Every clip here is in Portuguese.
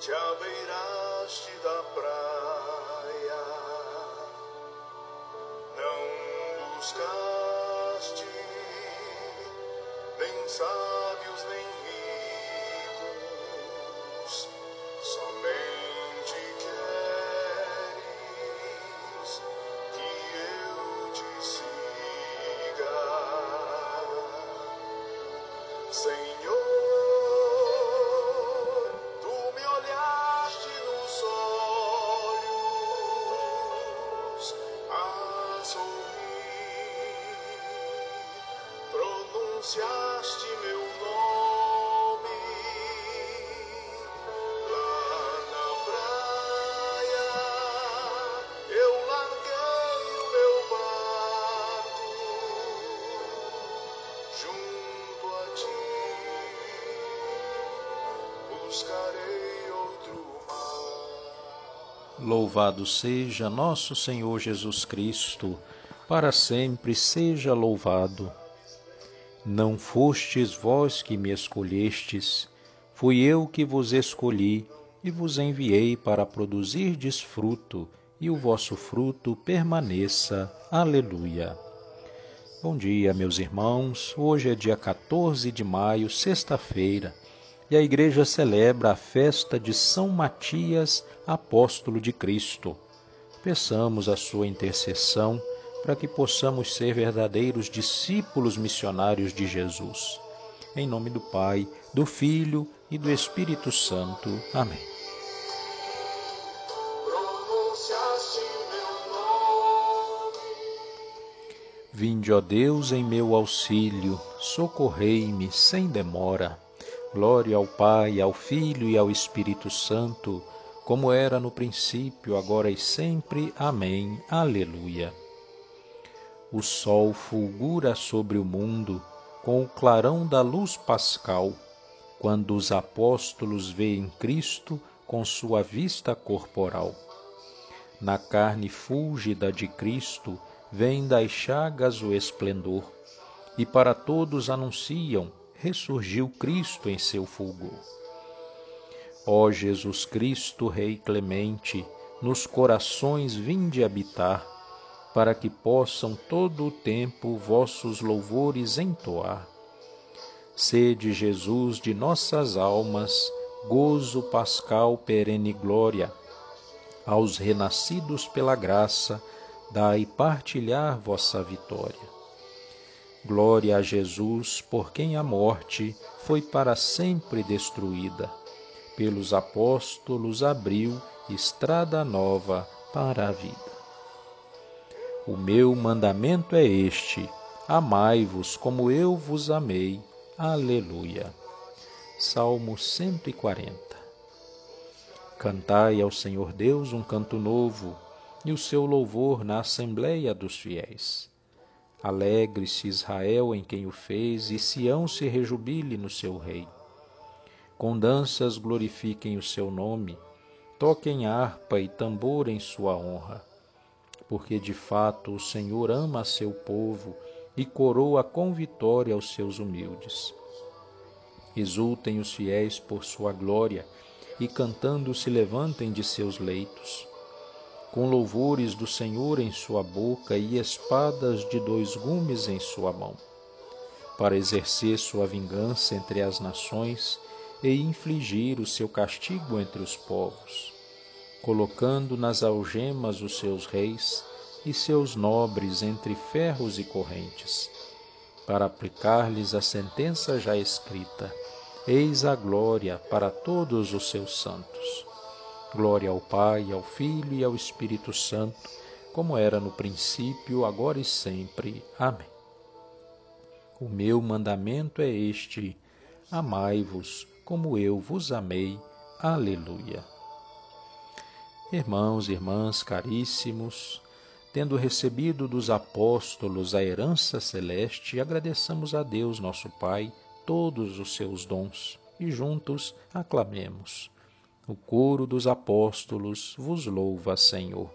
te abeiraste da praia, Louvado seja nosso Senhor Jesus Cristo, para sempre seja louvado. Não fostes vós que me escolhestes, fui eu que vos escolhi e vos enviei para produzirdes fruto, e o vosso fruto permaneça. Aleluia. Bom dia, meus irmãos. Hoje é dia 14 de maio, sexta-feira, e a igreja celebra a festa de São Matias, apóstolo de Cristo. Peçamos a sua intercessão para que possamos ser verdadeiros discípulos missionários de Jesus. Em nome do Pai, do Filho e do Espírito Santo. Amém. Vinde, ó Deus, em meu auxílio, socorrei-me sem demora. Glória ao Pai, ao Filho e ao Espírito Santo, como era no princípio, agora e sempre. Amém. Aleluia. O sol fulgura sobre o mundo com o clarão da luz pascal, quando os apóstolos veem Cristo com sua vista corporal. Na carne fúlgida de Cristo vem das chagas o esplendor, e para todos anunciam: ressurgiu Cristo em seu fulgor. Ó Jesus Cristo, Rei clemente, nos corações vinde habitar, para que possam todo o tempo vossos louvores entoar. Sede, Jesus, de nossas almas, gozo pascal perene glória, aos renascidos pela graça, dai partilhar vossa vitória. Glória a Jesus, por quem a morte foi para sempre destruída. Pelos apóstolos abriu estrada nova para a vida. O meu mandamento é este: amai-vos como eu vos amei. Aleluia. Salmo 140. Cantai ao Senhor Deus um canto novo, e o seu louvor na assembleia dos fiéis. Alegre-se Israel em quem o fez, e Sião se rejubile no seu rei. Com danças glorifiquem o seu nome, toquem harpa e tambor em sua honra. Porque de fato o Senhor ama seu povo e coroa com vitória os seus humildes. Exultem os fiéis por sua glória, e cantando se levantem de seus leitos com louvores do Senhor em sua boca e espadas de dois gumes em sua mão, para exercer sua vingança entre as nações e infligir o seu castigo entre os povos, colocando nas algemas os seus reis e seus nobres entre ferros e correntes, para aplicar-lhes a sentença já escrita. Eis a glória para todos os seus santos. Glória ao Pai, ao Filho e ao Espírito Santo, como era no princípio, agora e sempre. Amém. O meu mandamento é este: amai-vos como eu vos amei. Aleluia. Irmãos irmãs caríssimos, tendo recebido dos apóstolos a herança celeste, agradeçamos a Deus, nosso Pai, todos os seus dons e juntos aclamemos. O coro dos apóstolos vos louva, Senhor.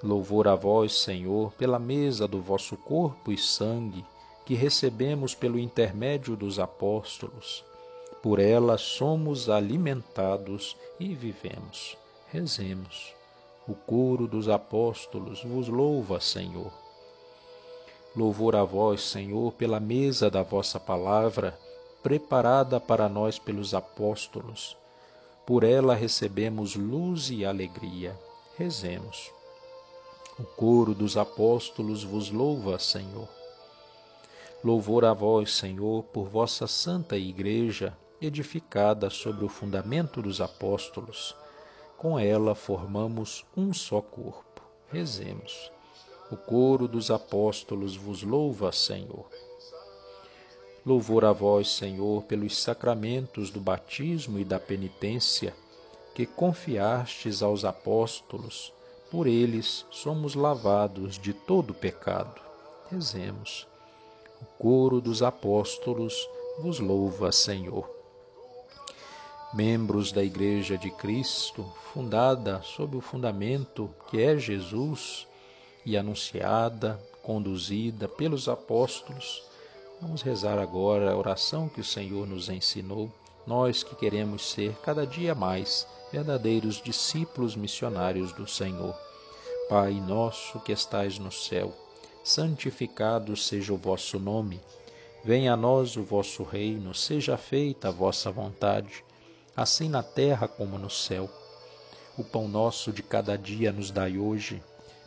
Louvor a vós, Senhor, pela mesa do vosso corpo e sangue que recebemos pelo intermédio dos apóstolos, Por ela somos alimentados e vivemos. Rezemos. O coro dos apóstolos vos louva, Senhor. Louvor a vós, Senhor, pela mesa da vossa palavra, preparada para nós pelos apóstolos. Por ela recebemos luz e alegria. Rezemos. O coro dos apóstolos vos louva, Senhor. Louvor a vós, Senhor, por vossa santa Igreja, edificada sobre o fundamento dos apóstolos. Com ela formamos um só corpo. Rezemos. O coro dos apóstolos vos louva, Senhor. Louvor a vós, Senhor, pelos sacramentos do batismo e da penitência que confiastes aos apóstolos. Por eles somos lavados de todo pecado. Rezemos. O coro dos apóstolos vos louva, Senhor membros da Igreja de Cristo, fundada sob o fundamento que é Jesus e anunciada, conduzida pelos apóstolos. Vamos rezar agora a oração que o Senhor nos ensinou, nós que queremos ser cada dia mais verdadeiros discípulos missionários do Senhor. Pai nosso que estais no céu, santificado seja o vosso nome. Venha a nós o vosso reino, seja feita a vossa vontade assim na terra como no céu. O pão nosso de cada dia nos dai hoje.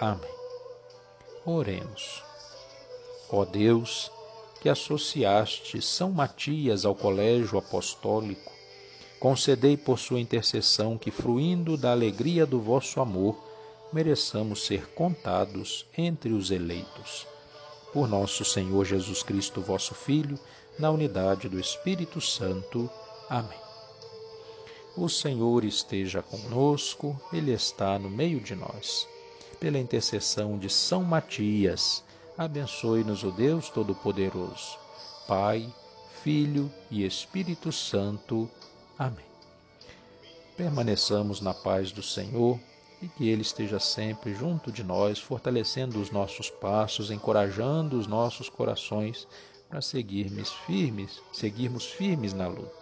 Amém. Oremos. Ó Deus, que associaste São Matias ao colégio apostólico, concedei por sua intercessão que, fruindo da alegria do vosso amor, mereçamos ser contados entre os eleitos. Por nosso Senhor Jesus Cristo, vosso Filho, na unidade do Espírito Santo. Amém. O Senhor esteja conosco, Ele está no meio de nós. Pela intercessão de São Matias, abençoe-nos o Deus Todo-Poderoso, Pai, Filho e Espírito Santo. Amém. Permaneçamos na paz do Senhor e que Ele esteja sempre junto de nós, fortalecendo os nossos passos, encorajando os nossos corações para seguirmos firmes, seguirmos firmes na luta.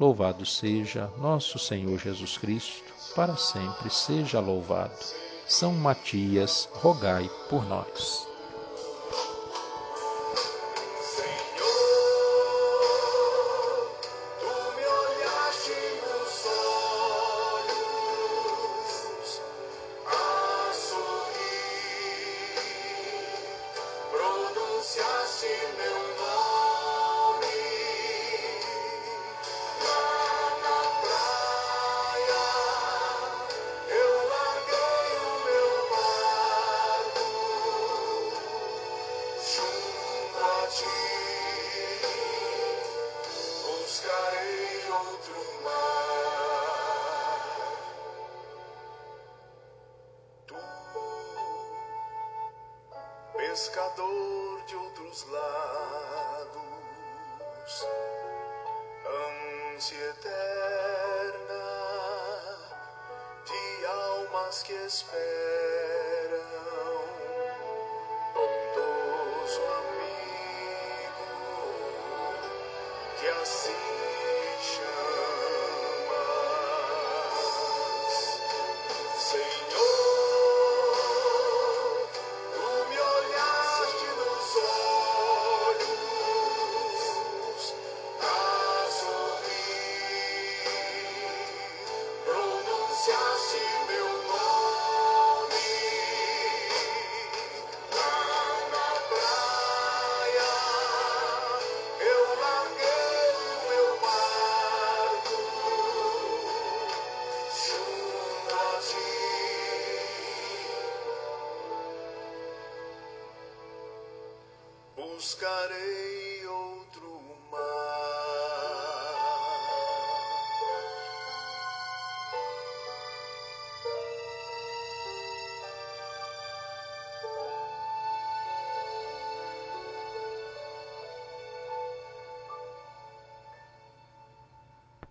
Louvado seja nosso Senhor Jesus Cristo, para sempre seja louvado. São Matias, rogai por nós. Pescador de outros lados, ânsia eterna de almas que esperam, bondoso amigo que assim buscarei. Oh.